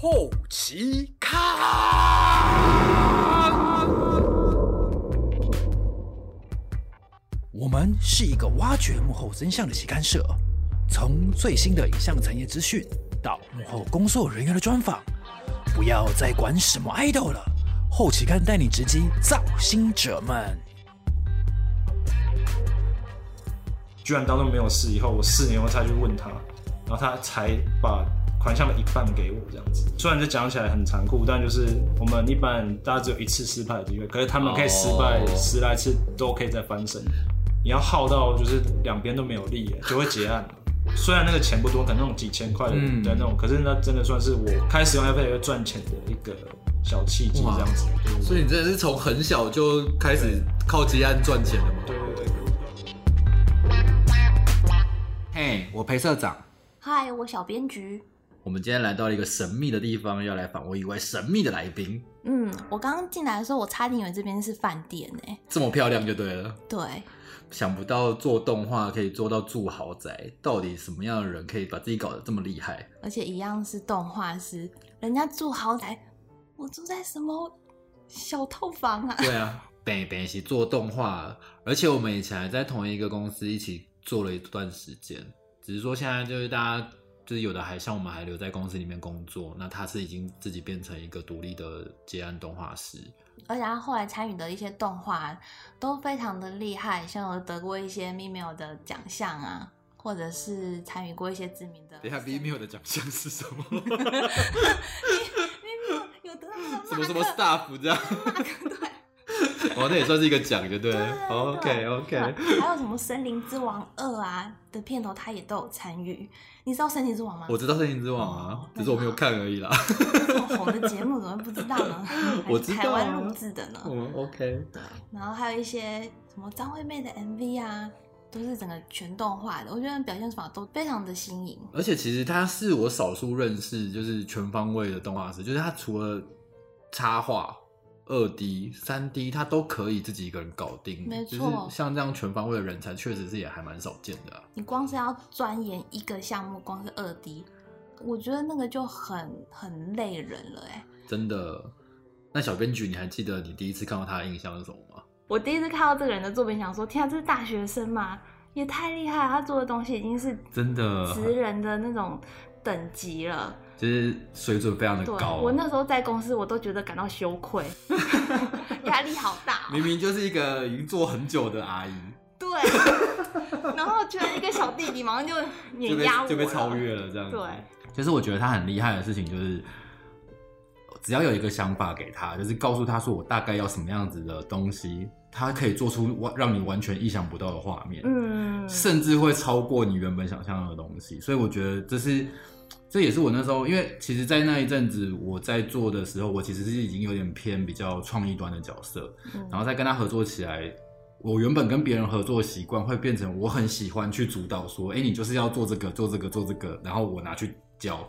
后期看。我们是一个挖掘幕后真相的期刊社，从最新的影像产业资讯到幕后工作人员的专访，不要再管什么 idol 了，后期刊带你直击造星者们。居然当中没有事，以后我四年后才去问他，然后他才把款项的一半给我这样子。虽然这讲起来很残酷，但就是我们一般大家只有一次失败的机会，可是他们可以失败十来次都可以再翻身。你要耗到就是两边都没有利，就会结案。虽然那个钱不多，可能那种几千块的那种，可是那真的算是我开始用 f a 赚钱的一个小契机这样子。所以你真的是从很小就开始靠接案赚钱了吗？对对对。嘿，我裴社长。嗨，我小编局。我们今天来到了一个神秘的地方，要来访问一位神秘的来宾。嗯，我刚刚进来的时候，我差点以为这边是饭店呢。这么漂亮就对了。对。想不到做动画可以做到住豪宅，到底什么样的人可以把自己搞得这么厉害？而且一样是动画师，人家住豪宅，我住在什么小套房啊？对啊，北北是做动画，而且我们以前还在同一个公司一起做了一段时间，只是说现在就是大家就是有的还像我们还留在公司里面工作，那他是已经自己变成一个独立的接案动画师。而且他后来参与的一些动画都非常的厉害，像有得过一些 Mimio 的奖项啊，或者是参与过一些知名的。等下 Mimio 的奖项是什么？Mimio 有得到什么什么 staff 这样？哦，那也算是一个奖，就对。OK OK。还有什么《森林之王二》啊的片头，他也都有参与。你知道《森林之王》吗？我知道《森林之王》啊，只是我没有看而已啦。这么红的节目怎么会不知道呢？我知道。台湾录制的呢。嗯，OK。对，然后还有一些什么张惠妹的 MV 啊，都是整个全动画的，我觉得表现法都非常的新颖。而且其实他是我少数认识就是全方位的动画师，就是他除了插画。二 D、三 D，他都可以自己一个人搞定。没错，像这样全方位的人才，确实是也还蛮少见的。你光是要钻研一个项目，光是二 D，我觉得那个就很很累人了，哎。真的。那小编剧，你还记得你第一次看到他的印象是什么吗？我第一次看到这个人的作品，想说：天啊，这是大学生吗？也太厉害了！他做的东西已经是真的职人的那种等级了。就是水准非常的高。我那时候在公司，我都觉得感到羞愧，压力好大。明明就是一个已经做很久的阿姨。对。然后居然一个小弟弟马上就碾压我，就被超越了这样。对。其实我觉得他很厉害的事情就是，只要有一个想法给他，就是告诉他说我大概要什么样子的东西，他可以做出完让你完全意想不到的画面。嗯。甚至会超过你原本想象的东西，所以我觉得这是。这也是我那时候，因为其实，在那一阵子我在做的时候，我其实是已经有点偏比较创意端的角色，然后再跟他合作起来，我原本跟别人合作习惯会变成我很喜欢去主导，说，哎，你就是要做这个，做这个，做这个，然后我拿去教，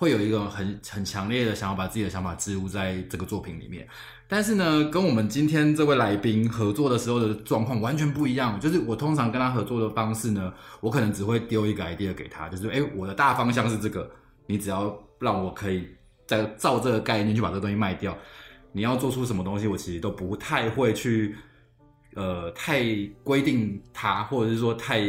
会有一个很很强烈的想要把自己的想法植入在这个作品里面。但是呢，跟我们今天这位来宾合作的时候的状况完全不一样。就是我通常跟他合作的方式呢，我可能只会丢一个 idea 给他，就是哎，我的大方向是这个，你只要让我可以再照这个概念去把这个东西卖掉。你要做出什么东西，我其实都不太会去，呃，太规定他，或者是说太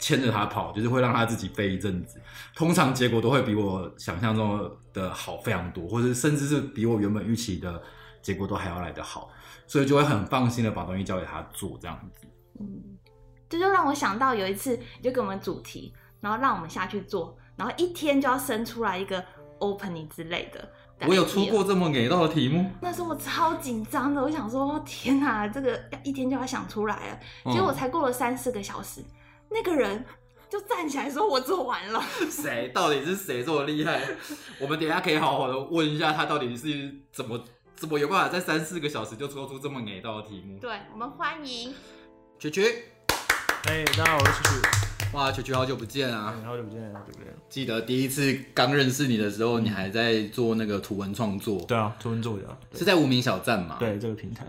牵着他跑，就是会让他自己飞一阵子。通常结果都会比我想象中的好非常多，或者甚至是比我原本预期的。结果都还要来得好，所以就会很放心的把东西交给他做这样子。嗯，这就让我想到有一次你就给我们主题，然后让我们下去做，然后一天就要生出来一个 opening 之类的。我有出过这么给到的题目，那时候我超紧张的，我想说天哪，这个一天就要想出来了。结果我才过了三四个小时，那个人就站起来说我做完了。谁？到底是谁这么厉害？我们等下可以好好的问一下他到底是怎么。怎么有办法在三四个小时就抽出这么难道的题目？对我们欢迎曲曲。哎，大家好，我是曲曲。哇，曲曲好久不见啊！好久不见，好久不见。记得第一次刚认识你的时候，你还在做那个图文创作。对啊，图文作家是在无名小站嘛？对，这个平台。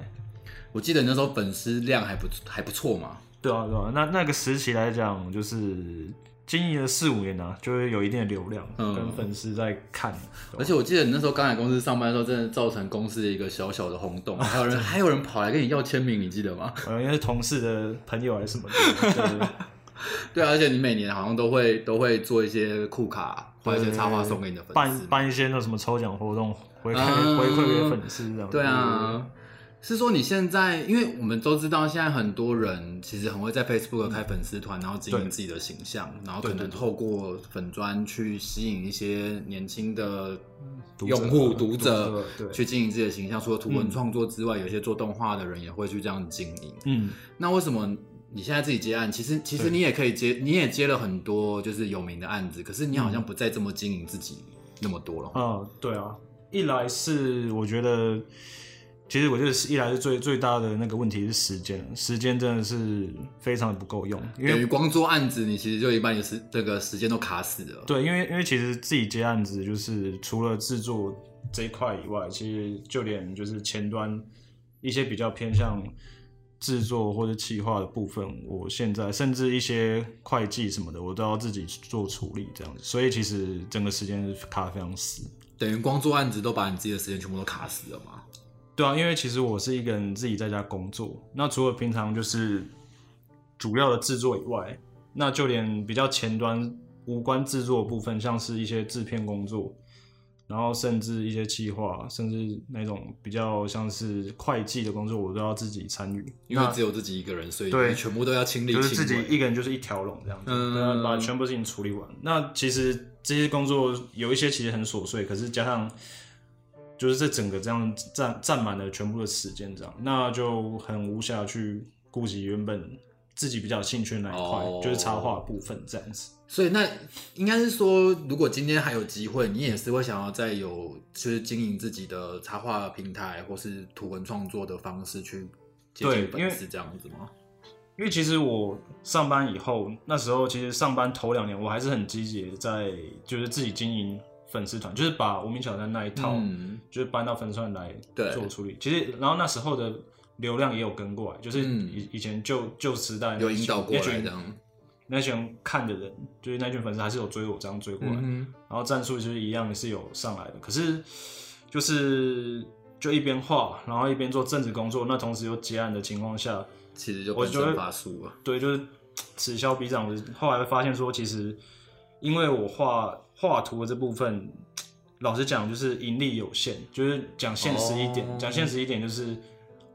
我记得那时候粉丝量还不还不错嘛。对啊，对啊。那那个时期来讲，就是。经营了四五年啊，就会有一定的流量，跟粉丝在看。而且我记得你那时候刚来公司上班的时候，真的造成公司的一个小小的轰动，还有人 还有人跑来跟你要签名，你记得吗？呃，应该是同事的朋友还是什么的。对 啊，而且你每年好像都会都会做一些酷卡，或一些插画送给你的粉丝，办办一些那什么抽奖活动，回馈回馈给粉丝这样。对啊。是说你现在，因为我们都知道，现在很多人其实很会在 Facebook 开粉丝团，然后经营自己的形象，然后可能透过粉砖去吸引一些年轻的用户、读者，去经营自己的形象。除了图文创作之外，有些做动画的人也会去这样经营。嗯，那为什么你现在自己接案？其实，其实你也可以接，你也接了很多就是有名的案子，可是你好像不再这么经营自己那么多了。嗯，对啊，一来是我觉得。其实我觉得是一来是最最大的那个问题是时间，时间真的是非常的不够用。因为光做案子，你其实就一半也是这个时间都卡死了。对，因为因为其实自己接案子，就是除了制作这一块以外，其实就连就是前端一些比较偏向制作或者企划的部分，我现在甚至一些会计什么的，我都要自己做处理这样子。所以其实整个时间是卡非常死。等于光做案子都把你自己的时间全部都卡死了吗？对啊，因为其实我是一个人自己在家工作，那除了平常就是主要的制作以外，那就连比较前端无关制作的部分，像是一些制片工作，然后甚至一些企划，甚至那种比较像是会计的工作，我都要自己参与。因为只有自己一个人，所以对全部都要亲力就是自己一个人就是一条龙这样子，把全部事情处理完。那其实这些工作有一些其实很琐碎，可是加上。就是这整个这样占占满了全部的时间，这样那就很无暇去顾及原本自己比较兴趣那一块，就是插画部分这样子。所以那应该是说，如果今天还有机会，你也是会想要再有就是经营自己的插画平台或是图文创作的方式去接近粉丝这样子吗？因为其实我上班以后，那时候其实上班头两年，我还是很积极在就是自己经营。粉丝团就是把无名小站那一套，就是搬到粉丝团来做处理。其实，然后那时候的流量也有跟过来，就是以以前旧旧时代有引导过来这样。那群看的人，就是那群粉丝还是有追我这样追过来，然后战术就是一样是有上来的。可是就是就一边画，然后一边做政治工作，那同时又结案的情况下，其实就我就会发速了。对，就是 此消彼长。后来发现说，其实因为我画。画图的这部分，老实讲就是盈利有限，就是讲现实一点，讲现实一点就是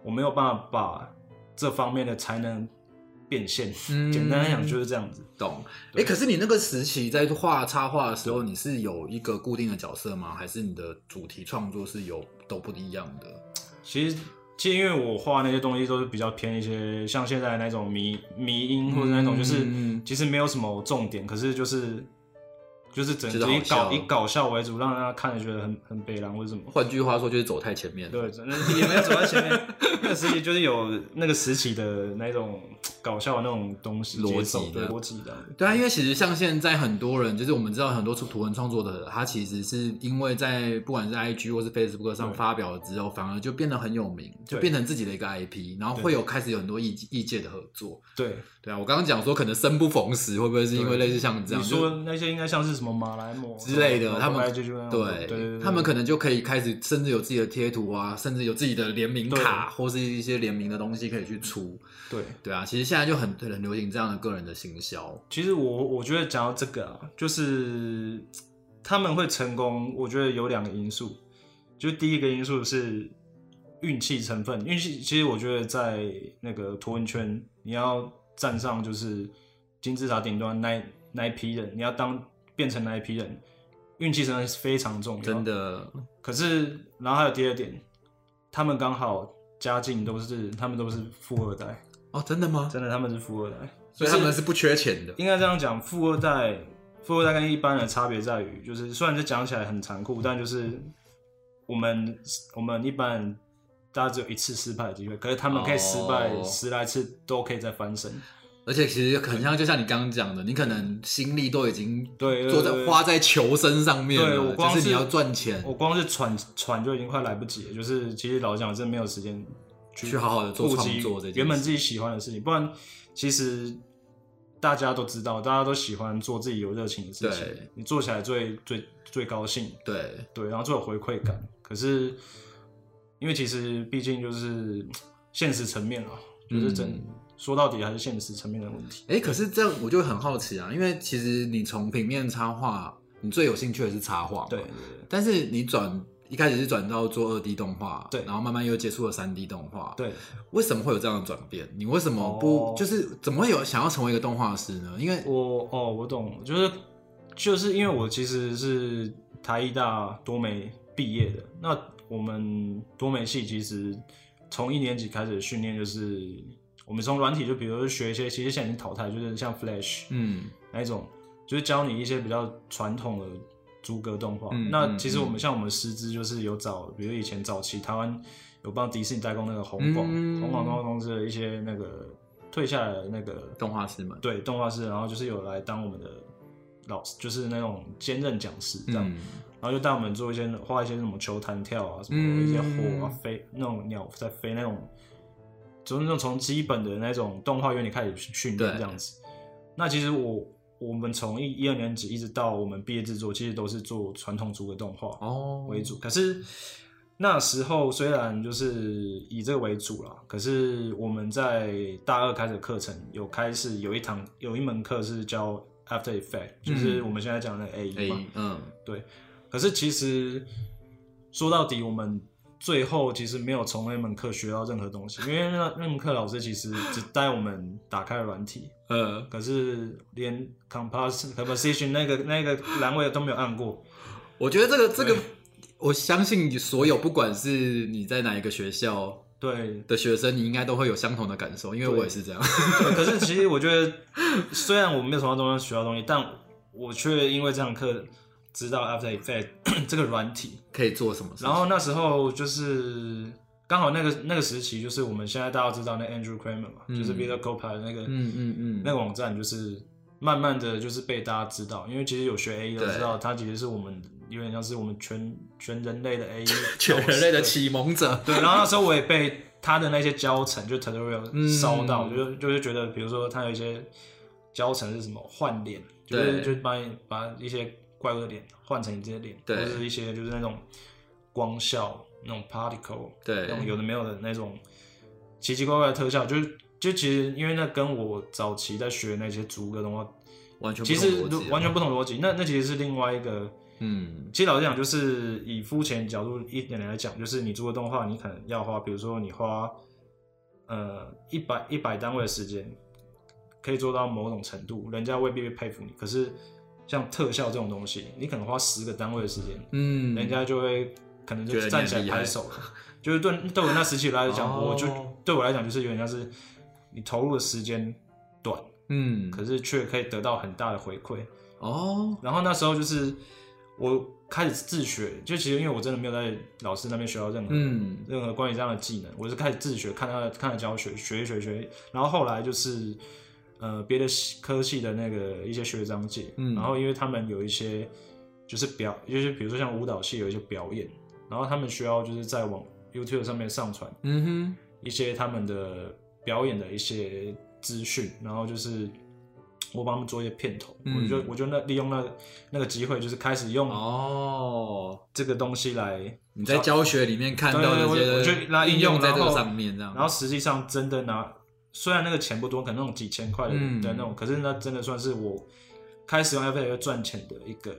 我没有办法把这方面的才能变现。简单来讲就是这样子。懂。哎，可是你那个时期在画插画的时候，你是有一个固定的角色吗？还是你的主题创作是有都不一样的？其实，其实因为我画那些东西都是比较偏一些，像现在那种迷迷音或者那种，就是其实没有什么重点，可是就是。就是整以搞以搞笑为主，让大家看着觉得很很悲凉或者什么。换句话说，就是走太前面。对，真的也没有走在前面。那个时期就是有那个时期的那种搞笑的那种东西逻辑的逻辑的。对啊，因为其实像现在很多人，就是我们知道很多出图文创作的，他其实是因为在不管是 IG 或是 Facebook 上发表了之后，反而就变得很有名，就变成自己的一个 IP，然后会有开始有很多异异界的合作。对对啊，我刚刚讲说可能生不逢时，会不会是因为类似像这样？你说那些应该像是什么？马来貘之类的，他们对对，他们可能就可以开始，甚至有自己的贴图啊，甚至有自己的联名卡，或是一些联名的东西可以去出。对对啊，其实现在就很很流行这样的个人的行销。其实我我觉得讲到这个啊，就是他们会成功，我觉得有两个因素，就第一个因素是运气成分。运气其实我觉得在那个图文圈，你要站上就是金字塔顶端那。那一批人，你要当变成那一批人，运气成分是非常重要。真的。可是，然后还有第二点，他们刚好家境都是，他们都是富二代。哦，真的吗？真的，他们是富二代，所以他们是不缺钱的。应该这样讲，富二代，富二代跟一般的差别在于，就是虽然这讲起来很残酷，但就是我们我们一般人大家只有一次失败的机会，可是他们可以失败十来次都可以再翻身。而且其实很像，就像你刚刚讲的，你可能心力都已经对做在花在求生上面了，就是你要赚钱。我光是喘喘就已经快来不及了，就是其实老实讲，真的没有时间去好好的做创作这原本自己喜欢的事情。不然，其实大家都知道，大家都喜欢做自己有热情的事情对，你做起来最最最高兴，对，对，然后最有回馈感。可是因为其实毕竟就是现实层面啊，就是真、嗯说到底还是现实层面的问题。哎，可是这样我就很好奇啊，因为其实你从平面插画，你最有兴趣的是插画，对但是你转一开始是转到做二 D 动画，对。然后慢慢又接触了三 D 动画，，对，为什么会有这样的转变？你为什么不、哦。就是怎么会有想要成为一个动画师呢？因为我哦，我懂，就是就是因为我其实是台艺大多媒毕业的，那我们多媒系其实从一年级开始训练，就是我们从软体就比如说学一些，其实现在已经淘汰，就是像 Flash 嗯。那一种，就是教你一些比较传统的逐格动画。嗯那嗯其实我们像我们师资就是有找，比如以前早期台湾有帮迪士尼代工那个红广，嗯。红广动画公司的一些那个退下来的那个动画师们，对动画师，然后就是有来当我们的老师，就是那种兼任讲师这样，嗯。然后就带我们做一些画一些什么球弹跳啊，什么、嗯一些火啊飞那种鸟在飞那种，就是那种从基本的那种动画原理开始训练这样子。那其实我我们从一一二年级一直到我们毕业制作，其实都是做传统逐格动画哦为主。可是那时候虽然就是以这个为主啦，可是我们在大二开始课程有开始有一堂有一门课是教 After Effect，就是我们现在讲的 A 哎 E 嘛。嗯对，可是其实说到底，我们最后其实没有从那门课学到任何东西，因为那那门课老师其实只带我们打开软体，呃。可是连 compos composition 那个那个栏位都没有按过。我觉得这个这个，我相信你所有不管是你在哪一个学校对，的学生，你应该都会有相同的感受，因为我也是这样。可是其实我觉得，虽然我没有从那中间学到东西，但我却因为这堂课知道 After Effect 这个软体，可以做什么事情？然后那时候就是刚好那个那个时期，就是我们现在大家知道那 Andrew Kramer 嘛，嗯就是 Vita Copilot 那个、嗯嗯嗯，那个网站，就是慢慢的就是被大家知道，因为其实有学 A E 都知道，它其实是我们有点像是我们全全人类的 A E，全人类的启蒙者。对，然后那时候我也被他的那些教程，就 tutorial 嗯。烧到，就就是觉得，比如说他有一些教程是什么换脸，就是就是把你把一些怪物的脸换成你这些脸，或者是一些就是那种光效那种 particle，对那种有的没有的那种奇奇怪怪的特效，就是就其实因为那跟我早期在学那些逐格动画，完全不其实完全不同逻辑，那那其实是另外一个。嗯其实老实讲，就是以肤浅角度一点来讲，就是你做个动画，你可能要花，比如说你花呃一百一百单位的时间，可以做到某种程度，人家未必会佩服你。可是像特效这种东西，你可能花十个单位的时间，嗯，人家就会可能就站起来拍手了。就是对对我那时期来讲，哦我就对我来讲就是有点像是你投入的时间短，嗯可是却可以得到很大的回馈。哦然后那时候就是我开始自学，就其实因为我真的没有在老师那边学到任何、嗯任何关于这样的技能，我是开始自学，看他的看他的教学，学一学学，然后后来就是呃别的系科系的那个一些学长姐，嗯。然后因为他们有一些就是表，就是比如说像舞蹈系有一些表演，然后他们需要就是在网 YouTube 上面上传嗯哼。一些他们的表演的一些资讯，然后就是我帮他们做一些片头，嗯。我就我就那利用那那个机会，就是开始用哦，这个东西来，你在教学里面看到的我就拿应用在这个上面，这样，然后实际上真的拿，虽然那个钱不多，可能那种几千块的嗯。的那种，可是那真的算是我开始用 After 赚钱的一个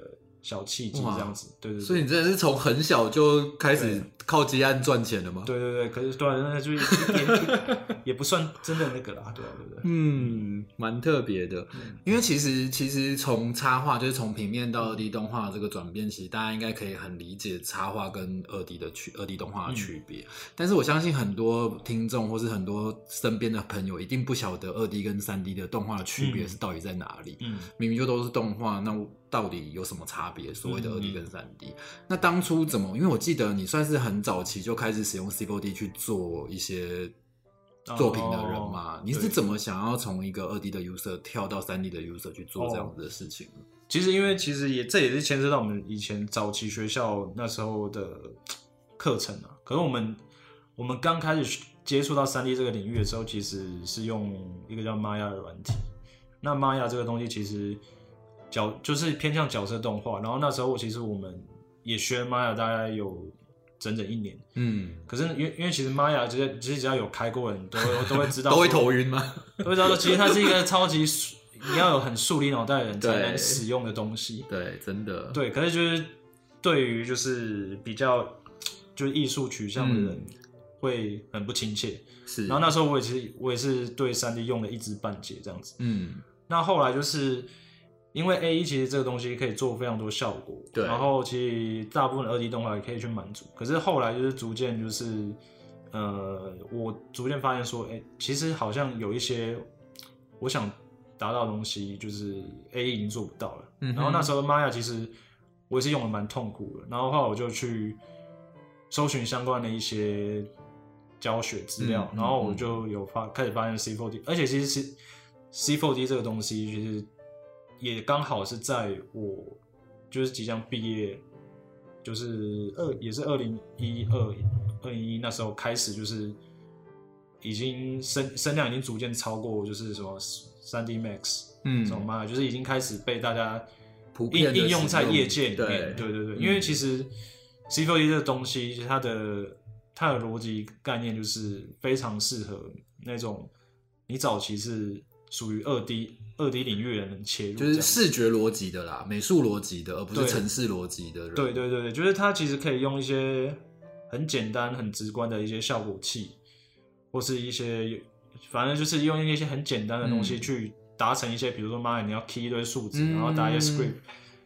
小契机，哇这样子，对对对。所以你真的是从很小就开始靠接案赚钱了吗？对对对，可是对啊，那就是一点 也不算真的那个啦，对啊，对不对？嗯，蛮特别的，嗯因为其实其实从插画就是从平面到二 D 动画这个转变，其实大家应该可以很理解插画跟二 D 的区二 D 动画的区别。嗯但是我相信很多听众或是很多身边的朋友一定不晓得二 D 跟三 D 的动画的区别嗯是到底在哪里。嗯，明明就都是动画，那到底有什么差别？所谓的二 D 嗯跟三 D，、那当初怎么？因为我记得你算是很早期就开始使用 C 4 D 去做一些作品的人嘛，哦你是怎么想要从一个二 D 的 user 跳到三 D 的 user 去做这样子的事情呢？其实因为其实也这也是牵涉到我们以前早期学校那时候的课程啊。可是我们我们刚开始接触到三 D 这个领域的时候，其实是用一个叫 Maya 的软体。那 Maya 这个东西其实角就是偏向角色动画，然后那时候其实我们也学玛雅大概有整整一年，嗯，可是因为因为其实玛雅其实其实只要有开过的人都会都会知道 都会头晕吗？都会知道说其实它是一个超级你要有很树立脑袋的人才能使用的东西，对，真的，对，可是就是对于就是比较就是艺术取向的人会很不亲切。是。然后那时候我也是我也是对三 D 用了一知半解这样子。嗯，那后来就是因为 A E 其实这个东西可以做非常多效果，对然后其实大部分的二 D 动画也可以去满足。可是后来就是逐渐就是呃，我逐渐发现说，哎、其实好像有一些我想达到的东西，就是 A E 已经做不到了。嗯然后那时候 Maya 其实我也是用的蛮痛苦的，然后后来我就去搜寻相关的一些教学资料，然后我就有发开始发现 C4D，而且其实是 C4D 这个东西，其实也刚好是在我就是即将毕业，就是二也是二零一二二零一那时候开始，就是已经声声量已经逐渐超过就是什么三 D Max，嗯这种嘛，就是已经开始被大家普遍应应用在业界里面。对对对因为其实 C4D 这个东西，它的它的逻辑概念就是非常适合那种你早期是属于二 D 二 D 领域的人切入，就是视觉逻辑的啦，美术逻辑的，而不是对城市逻辑的人。对对对对，就是他其实可以用一些很简单、很直观的一些效果器，或是一些反正就是用一些很简单的东西嗯去达成一些，比如说妈呀，你要 key 一堆数字，嗯然后打一些 script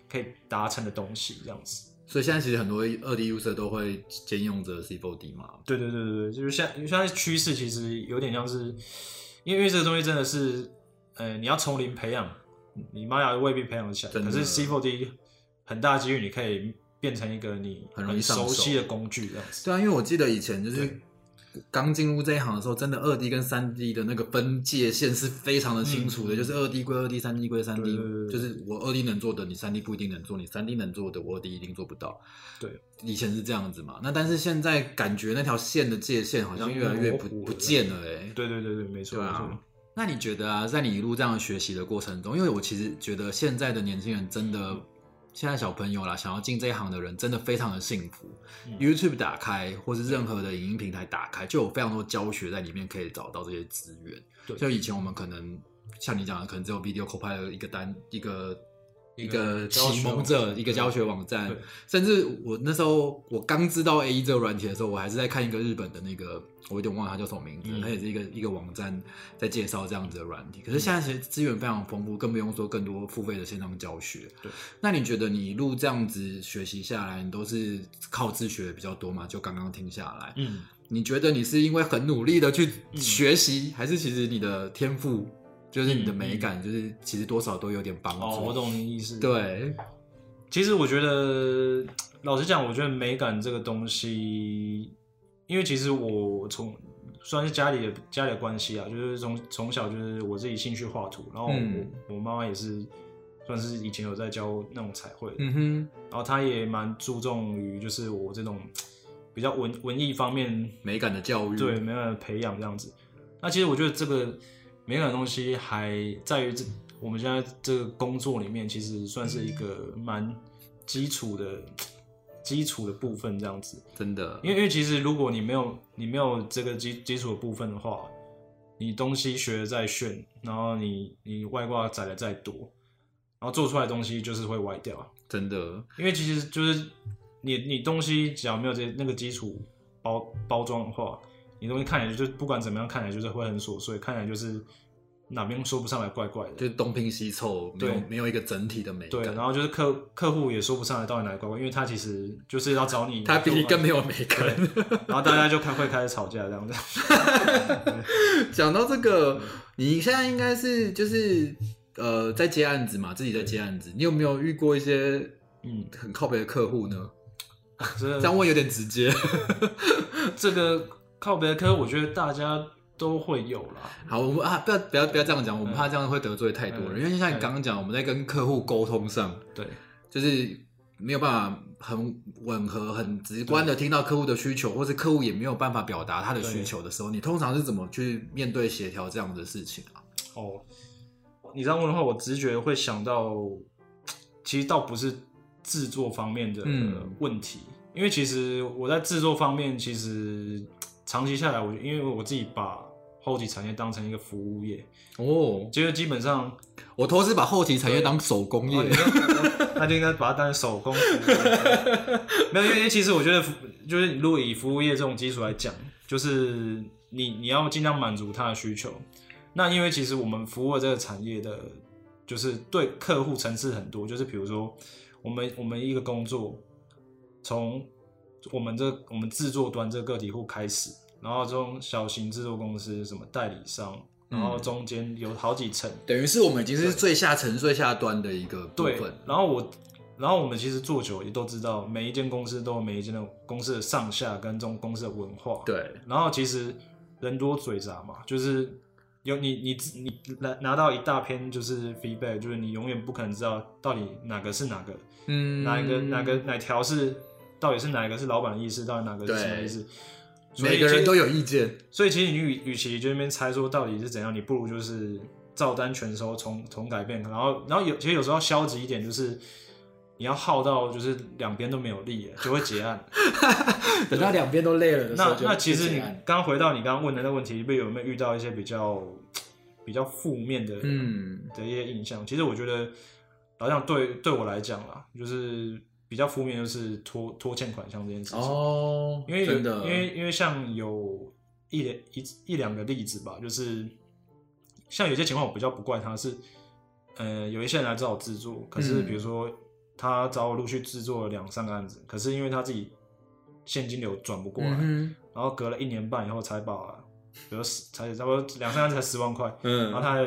可以达成的东西，这样子。所以现在其实很多二 D user 都会兼用着 C4D 嘛。对对对对对，就是现现在趋势其实有点像是，因为这个东西真的是，呃，你要从零培养，你妈呀未必培养得起来，可是 C4D 很大几率你可以变成一个你很熟悉的工具这样子。对啊，因为我记得以前就是对刚进入这一行的时候，真的二 D 跟三 D 的那个分界线是非常的清楚的，嗯。就是二 D 归二 D，三 D 归三 D，就是我二 D 能做的，你三 D 不一定能做，你三 D 能做的，我二 D 一定做不到。对，以前是这样子嘛，那但是现在感觉那条线的界限好像越来越不不见了哎、对对对对，没错没错。那你觉得啊，在你一路这样学习的过程中，因为我其实觉得现在的年轻人真的，现在小朋友啦，想要进这一行的人真的非常的幸福。嗯 YouTube 打开，或是任何的影音平台打开，就有非常多教学在里面可以找到这些资源。对就以前我们可能像你讲的，可能只有 Video Copilot 一个单一个。一一个启蒙者，一个教学网站，甚至我那时候我刚知道 A E 这个软体的时候，我还是在看一个日本的那个，我有点忘了它叫什么名字，嗯它也是一个一个网站在介绍这样子的软体。可是现在其实资源非常丰富，更不用说更多付费的线上教学。对，那你觉得你一路这样子学习下来，你都是靠自学比较多嘛？就刚刚听下来，嗯，你觉得你是因为很努力的去学习，还是其实你的天赋，就是你的美感，就是其实多少都有点帮助？哦，我懂你意思。，对，其实我觉得，老实讲，我觉得美感这个东西，因为其实我从算是家里的家里的关系啊，就是从从小就是我自己兴趣画图，然后我、嗯我妈妈也是算是以前有在教那种彩绘的，嗯哼，然后她也蛮注重于就是我这种比较文文艺方面美感的教育，对，美感的培养这样子。那其实我觉得这个美感的东西还在于这我们现在这个工作里面，其实算是一个蛮基础的基础的部分这样子。真的，因为因为其实如果你没有你没有这个基基础的部分的话，你东西学的再炫，然后你你外挂载的再多，然后做出来的东西就是会歪掉。真的，因为其实就是你你东西只要没有这那个基础包包装的话，你东西看起来就是不管怎么样看起来就是会很琐碎，看起来就是哪边说不上来怪怪的。就是东拼西凑，没有对没有一个整体的美对，感，然后就是客客户也说不上来到底哪里怪怪，因为他其实就是要找你，他比你更没有美感。然后大家就开会开始吵架这样子。讲到这个，你现在应该是就是呃在接案子嘛，自己在接案子，你有没有遇过一些嗯，很靠北的客户呢？这这样问有点直接。这个靠别的科，我觉得大家都会有啦。好，我们啊，不要不要不要这样讲，我们怕这样会得罪太多人。嗯因为像你刚刚讲，我们在跟客户沟通上，对，就是没有办法很吻合、很直观的听到客户的需求，或是客户也没有办法表达他的需求的时候，你通常是怎么去面对协调这样的事情啊？哦，你这样问的话，我直觉会想到，其实倒不是制作方面的问题，因为其实我在制作方面，其实长期下来，我因为我自己把后期产业当成一个服务业哦，就是基本上我都是把后期产业当手工业，那就应该把它当成手工。没有，因为其实我觉得，就是如果以服务业这种基础来讲，就是你你要尽量满足他的需求。那因为其实我们服务这个产业的，就是对客户层次很多，就是比如说我们我们一个工作，从我们这我们制作端这个个体户开始，然后从小型制作公司什么代理商，然后中间有好几层，等于是我们已经是最下层最下端的一个部分。然后我，然后我们其实做久也都知道，每一间公司都有每一间的公司的上下跟这种公司的文化。对，然后其实人多嘴杂嘛，就是。有你你你拿拿到一大篇就是 feedback，就是你永远不可能知道到底哪个是哪个，嗯，哪一个哪个哪条是到底是哪一个是老板的意思，到底哪个是什么意思？每个人都有意见，所以其实你与与其就那边猜说到底是怎样，你不如就是照单全收，从从改变，然后然后有其实有时候消极一点就是。你要耗到就是两边都没有力，就会结案。等到两边都累了的时候，那那其实你刚回到你刚刚问的那问题，不有没有遇到一些比较比较负面的嗯的一些印象？其实我觉得，好像对对我来讲啦，就是比较负面就是拖拖欠款项这件事情哦。因为有因为因为像有一两一一两个例子吧，就是像有些情况我比较不怪他，是呃有一些人来找我制作，可是比如说。他找我陆续制作了两三个案子，可是因为他自己现金流转不过来，然后隔了一年半以后才把，比如十才差不多两三个才十万块，然后他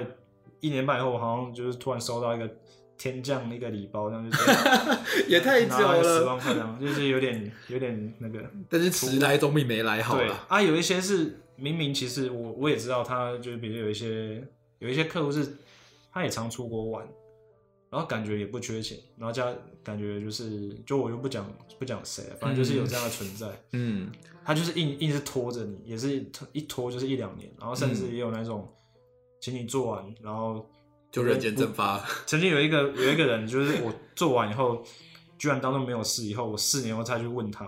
一年半以后好像就是突然收到一个天降一个礼包，这样就 也太久了，十万块这样就是有点有点那个，但是迟来总比没来好对。啊，有一些是明明其实我我也知道，他就是比如有一些有一些客户是他也常出国玩。然后感觉也不缺钱，然后加感觉就是，就我又不讲不讲谁，反正就是有这样的存在。嗯，他就是硬硬是拖着你，也是一拖就是一两年，然后甚至也有那种，请你做完，然后就人间蒸发。曾经有一个有一个人，就是我做完以后，居然当中没有事，以后我四年后再去问他，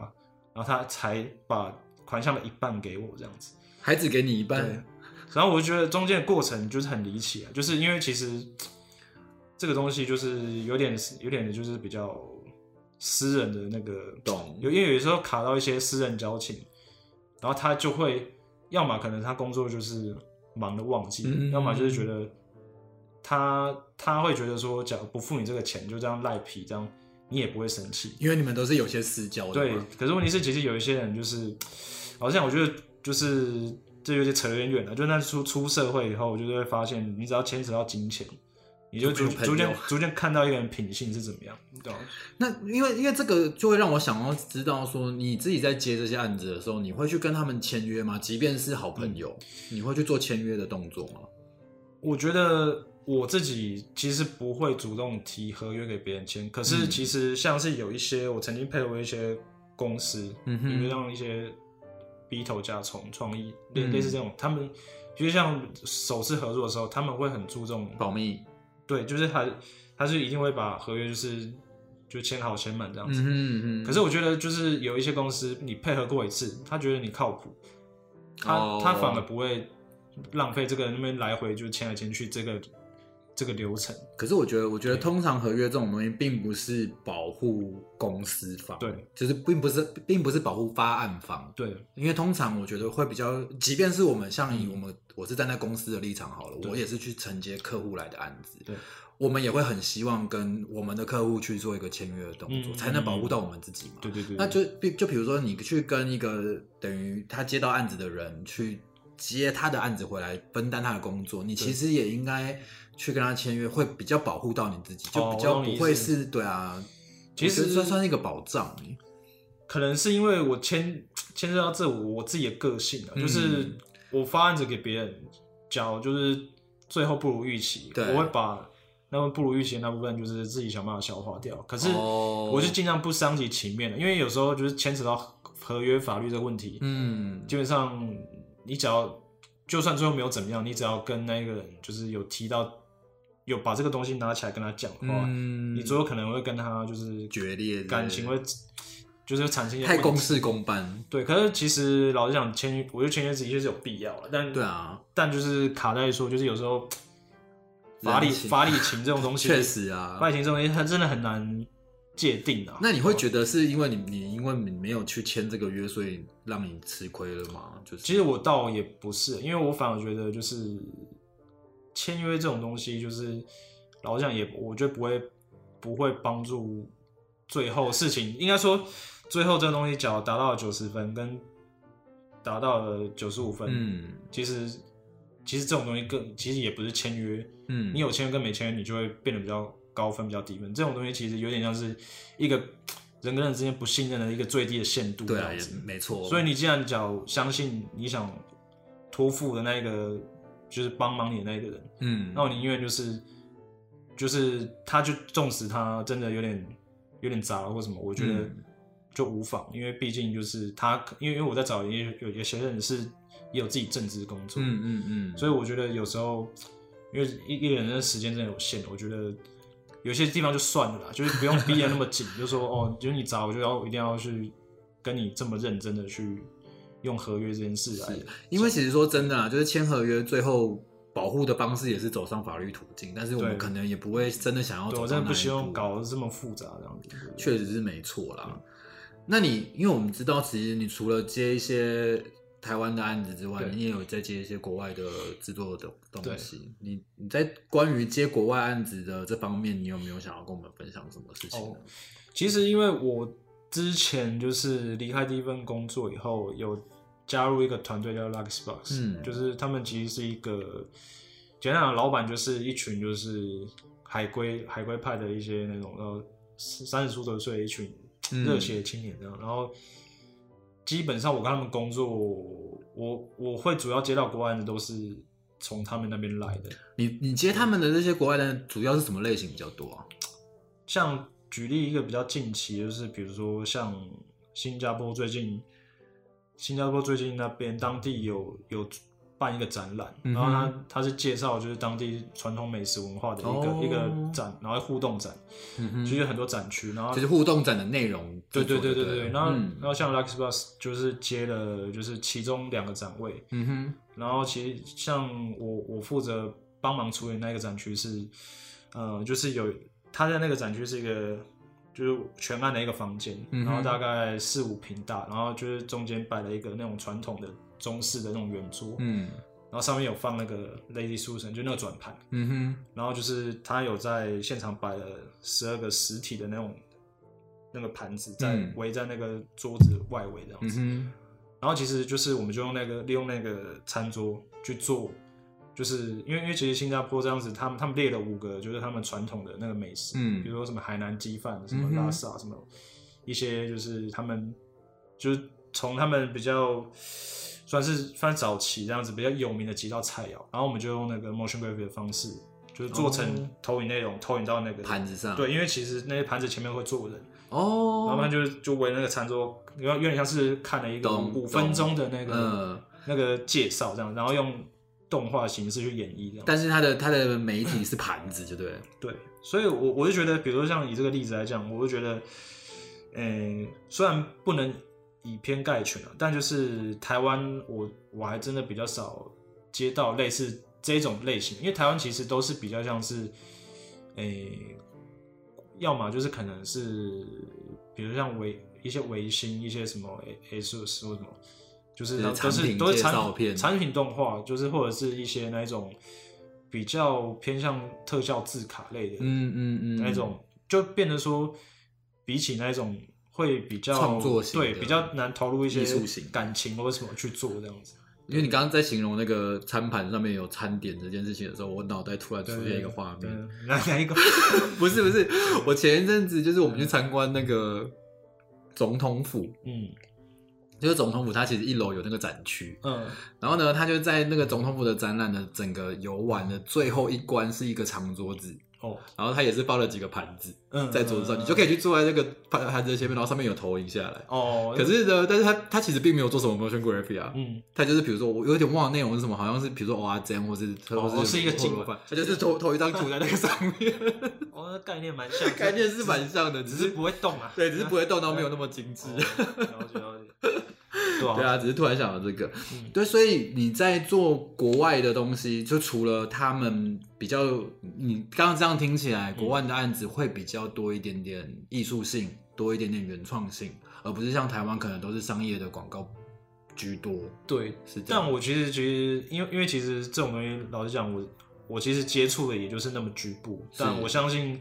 然后他才把款项的一半给我，这样子，孩子给你一半。然后我就觉得中间的过程就是很离奇啊，就是因为其实。这个东西就是有点有点就是比较私人的那个，懂？有因为有时候卡到一些私人交情，然后他就会，要么可能他工作就是忙的忘记，要么就是觉得他他会觉得说，假如不付你这个钱，就这样赖皮，这样你也不会生气，因为你们都是有些私交的。对，可是问题是，其实有一些人就是，好像我觉得就是这有点扯有点远了，就那出出社会以后，我就会发现，你只要牵扯到金钱。你就逐逐渐逐渐看到一个人品性是怎么样，对吧？那因为因为这个就会让我想要知道说，你自己在接这些案子的时候，你会去跟他们签约吗？即便是好朋友，你会去做签约的动作吗？我觉得我自己其实不会主动提合约给别人签，可是其实像是有一些我曾经配合一些公司，嗯哼，比如像一些 B 头加虫创意类类似这种，他们其实像首次合作的时候，他们会很注重保密。对，就是他，他是一定会把合约就是就签好签满这样子。嗯嗯。可是我觉得就是有一些公司，你配合过一次，他觉得你靠谱，他他反而不会浪费这个那边来回就签来签去这个这个流程。可是我觉得，我觉得通常合约这种东西并不是保护公司方，对，就是并不是并不是保护发案方，对，因为通常我觉得会比较，即便是我们像以我们。我是站在公司的立场好了，我也是去承接客户来的案子，对，我们也会很希望跟我们的客户去做一个签约的动作，才能保护到我们自己嘛。对对对。那就就比如说你去跟一个等于他接到案子的人去接他的案子回来分担他的工作，你其实也应该去跟他签约，会比较保护到你自己，就比较不会是对啊。其实算算一个保障。可能是因为我牵牵涉到这我自己的个性啊，就是。我发案子给别人交，就是最后不如预期，我会把那么不如预期的那部分，就是自己想办法消化掉。可是，我就尽量不伤及情面的，因为有时候就是牵扯到合约法律这个问题。嗯，基本上你只要就算最后没有怎么样，你只要跟那个人就是有提到有把这个东西拿起来跟他讲的话，嗯你最后可能会跟他就是决裂感情会就是产生一些太问题公事公办。对，可是其实老实讲，签约，我觉得签约的确是有必要的，但对啊，但就是卡在说，就是有时候法理人情法理情这种东西，确实啊法。理情这种东西，它真的很难界定啊。那你会觉得是因为你你因为你没有去签这个约，所以让你吃亏了吗？就是其实我倒也不是，因为我反而觉得就是签约这种东西，就是老实讲也，我觉得不会不会帮助最后事情。应该说，最后这个东西，只要达到了九十分，跟达到了九十五分，嗯其实其实这种东西更其实也不是签约，嗯，你有签约跟没签约，你就会变得比较高分、比较低分。这种东西其实有点像是一个人跟人之间不信任的一个最低的限度，对啊。没错。所以你既然讲相信你想托付的那一个，就是帮忙你的那个人，嗯，那我宁愿就是就是他就纵使他真的有点有点杂了或什么，我觉得嗯就无妨，因为毕竟就是他，因为因为我在找也有有些人是也有自己正职工作，嗯嗯嗯，所以我觉得有时候因为一一个人的时间真的有限，我觉得。有些地方就算了啦，就是不用逼得那么紧，就说哦，就是你找我就要一定要去跟你这么认真的去用合约这件事来，因为其实说真的啊，就是签合约最后保护的方式也是走上法律途径，但是我们可能也不会真的想要走我真的不希望搞得这么复杂这样子。确实是没错啦。那你因为我们知道，其实你除了接一些台湾的案子之外，你也有在接一些国外的制作的东西。你你在关于接国外案子的这方面，你有没有想要跟我们分享什么事情呢？哦其实因为我之前就是离开第一份工作以后，有加入一个团队叫 Luxbox，嗯就是他们其实是一个简单讲，老板就是一群就是海归海归派的一些那种呃三十出头岁一群嗯热血青年这样，然后基本上我跟他们工作，我我会主要接到国外的都是从他们那边来的，你你接他们的这些国外的，主要是什么类型比较多啊？像举例一个比较近期，就是比如说像新加坡最近，新加坡最近那边当地有有办一个展览，然后他他是介绍就是当地传统美食文化的一个、哦。一个展，然后互动展，嗯哼。就是有很多展区，然后就是互动展的内容。对对。对对对对，然后、嗯。然后像 Lux Bus 就是接了就是其中两个展位，嗯哼。然后其实像我我负责帮忙处理那个展区是，呃，就是有他在那个展区是一个就是全暗的一个房间，然后大概四五平大，然后就是中间摆了一个那种传统的中式的那种圆桌，嗯。然后上面有放那个 Lady Susan 就那个转盘，嗯哼。然后就是他有在现场摆了十二个实体的那种那个盘子在嗯。围在那个桌子外围这样子，嗯然后其实就是我们就用那个利用那个餐桌去做，就是因为因为其实新加坡这样子，他们他们列了五个就是他们传统的那个美食，嗯比如说什么海南鸡饭、什么拉萨、什么一些就是他们就是从他们比较算是算早期这样子比较有名的几道菜肴，然后我们就用那个 motion graphic 的方式，就是做成哦投影内容，投影到那个盘子上对，因为其实那些盘子前面会坐人，哦，然后就就围那个餐桌，有有点像是看了一个五分钟的那个、嗯那个介绍这样，然后用动画形式去演绎这样。但是它的它的媒体是盘子，就对了。对，所以我我就觉得，比如说像以这个例子来讲，我就觉得，呃，虽然不能以偏概全啊，但就是台湾我我还真的比较少接到类似这种类型，因为台湾其实都是比较像是，诶、要么就是可能是，比如像维一些维新一些什么 ASUS 或什么，就是就是都是都是产品产品动画，就是或者是一些那一种比较偏向特效字卡类的，嗯嗯嗯，那种就变得说，比起那一种会比较创作型对比较难投入一些艺术型感情或者什么去做这样子。因为你刚刚在形容那个餐盘上面有餐点这件事情的时候，我脑袋突然出现一个画面，哪哪一个？不是不是，我前一阵子就是我们去参观那个总统府，嗯就是总统府它其实一楼有那个展区，嗯然后呢，它就在那个总统府的展览的整个游玩的最后一关是一个长桌子，哦，然后他也是放了几个盘子嗯在桌子上，你就可以去坐在那个盘盘子的前面，然后上面有投影下来。哦，可是呢，但是他他其实并没有做什么 motion graphic 啊，嗯，他就是比如说我有点忘了内容是什么，好像是比如说蚵仔煎或是是一个景景饭，它就是投投一张图在那个上面，哦，那概念蛮像，概念是蛮像的，只是不会动啊，对，只是不会动到没有那么精致。哦了解了解，对啊，对啊，只是突然想到这个，嗯。对，所以你在做国外的东西，就除了他们比较，你刚刚这样听起来，国外的案子会比较多一点点艺术性，多一点点原创性，而不是像台湾可能都是商业的广告居多，对，是这样。但我其实其实，因为因为其实这种东西，老实讲，我我其实接触的也就是那么局部，但我相信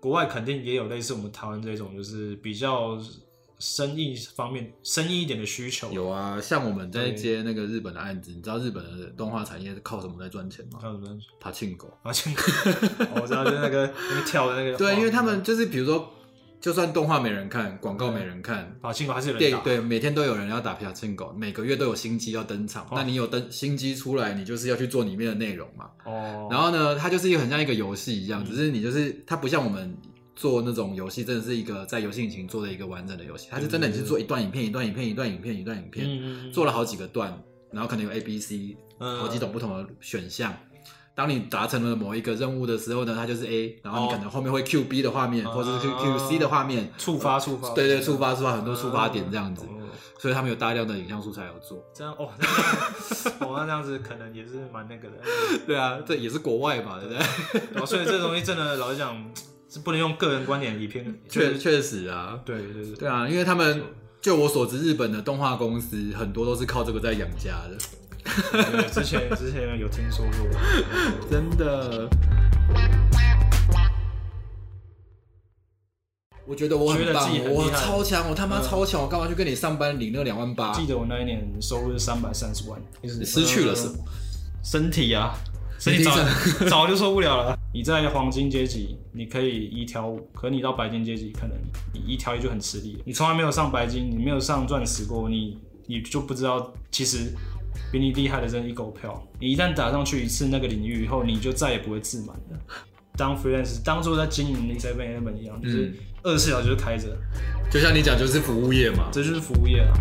国外肯定也有类似我们台湾这种，就是比较生意方面生意一点的需求。有啊，像我们在接那个日本的案子，你知道日本的动画产业是靠什么在赚钱吗？靠什么？爬庆狗。爬庆狗我知道，就那个那个跳的那个，对，因为他们就是比如说，就算动画没人看，广告没人看，爬庆狗还是有人对，每天都有人要打爬庆狗，每个月都有新机要登场。哦那你有登新机出来，你就是要去做里面的内容嘛。哦，然后呢，它就是一个很像一个游戏一样，嗯只是你就是它不像我们做那种游戏，真的是一个在游戏引擎做的一个完整的游戏，它是真的你是做一段影片、一段影片、一段影片、一段影片，嗯做了好几个段，然后可能有 A、B、C 嗯。好几种不同的选项。当你达成了某一个任务的时候呢，它就是 A，然后你可能后面会 Q B 的画面，哦。或者是 Q Q C 的画面，触发触发，对对，触发触发很多触发点这样子，哦。所以他们有大量的影像素材有做。这样哦，那这样 哦，那这样子可能也是蛮那个的。对啊，这也是国外嘛，对不对？哦，所以这东西真的老实讲是不能用个人观点以偏，确确实啊，对对对对啊，因为他们就我所知，日本的动画公司很多都是靠这个在养家的，之前 之前有听说过，真的。我觉得我很棒我超强，我他妈嗯。超强，我干嘛去跟你上班领那两万八？记得我那一年收入是三百三十万，你失去了什么？身体啊，身体早你 早就受不了了。你在黄金阶级，你可以一挑五，可你到白金阶级，可能你一挑一就很吃力。你从来没有上白金，你没有上钻石过，你你就不知道，其实比你厉害的人一狗票。你一旦打上去一次那个领域以后，你就再也不会自满了。当 freelance，当做在经营 Seven Eleven 一样，就是嗯二十四小时就开着，就像你讲，就是服务业嘛。这就是服务业啊。